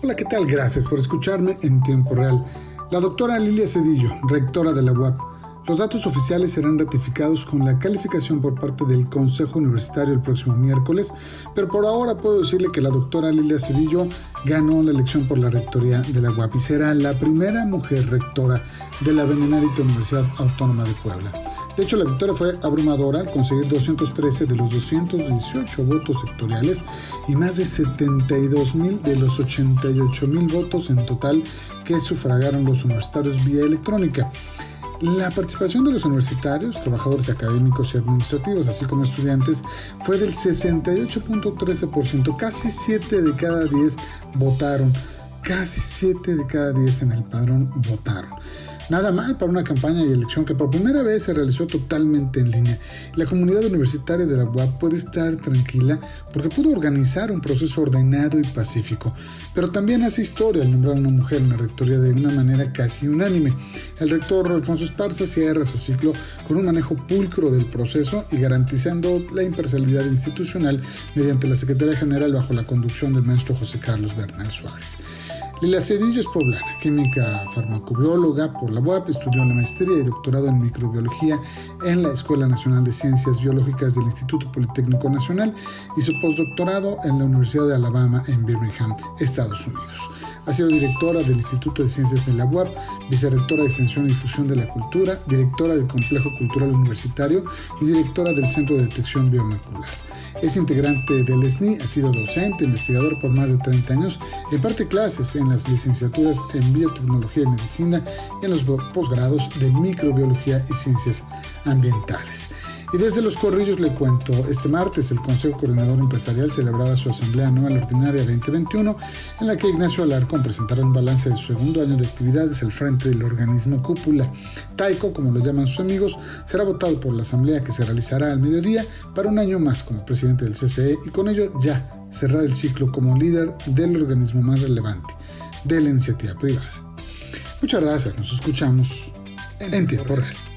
Hola, ¿qué tal? Gracias por escucharme en tiempo real. La doctora Lilia Cedillo, rectora de la UAP. Los datos oficiales serán ratificados con la calificación por parte del Consejo Universitario el próximo miércoles, pero por ahora puedo decirle que la doctora Lilia Cedillo ganó la elección por la rectoría de la UAP y será la primera mujer rectora de la Benemérita Universidad Autónoma de Puebla. De hecho, la victoria fue abrumadora al conseguir 213 de los 218 votos sectoriales y más de 72 mil de los 88 mil votos en total que sufragaron los universitarios vía electrónica. La participación de los universitarios, trabajadores académicos y administrativos, así como estudiantes, fue del 68.13%. Casi 7 de cada 10 votaron. Casi 7 de cada 10 en el padrón votaron. Nada mal para una campaña y elección que por primera vez se realizó totalmente en línea. La comunidad universitaria de la UAP puede estar tranquila porque pudo organizar un proceso ordenado y pacífico, pero también hace historia al nombrar a una mujer en la rectoría de una manera casi unánime. El rector Alfonso Esparza cierra su ciclo con un manejo pulcro del proceso y garantizando la imparcialidad institucional mediante la Secretaría General bajo la conducción del maestro José Carlos Bernal Suárez. Lila Cedillo es poblana, química farmacobióloga por la UAP, estudió la maestría y doctorado en microbiología en la Escuela Nacional de Ciencias Biológicas del Instituto Politécnico Nacional y su postdoctorado en la Universidad de Alabama en Birmingham, Estados Unidos. Ha sido directora del Instituto de Ciencias de la UAP, vicerrectora de Extensión y Difusión de la Cultura, directora del Complejo Cultural Universitario y directora del Centro de Detección Biomolecular. Es integrante del SNI, ha sido docente, investigador por más de 30 años, imparte clases en las licenciaturas en Biotecnología y Medicina y en los posgrados de Microbiología y Ciencias Ambientales. Y desde Los Corrillos le cuento, este martes el Consejo Coordinador Empresarial celebraba su Asamblea Anual Ordinaria 2021, en la que Ignacio Alarcón presentará un balance de su segundo año de actividades al frente del organismo Cúpula. Taico, como lo llaman sus amigos, será votado por la Asamblea que se realizará al mediodía para un año más como presidente del CCE y con ello ya cerrar el ciclo como líder del organismo más relevante de la iniciativa privada. Muchas gracias, nos escuchamos en tiempo real.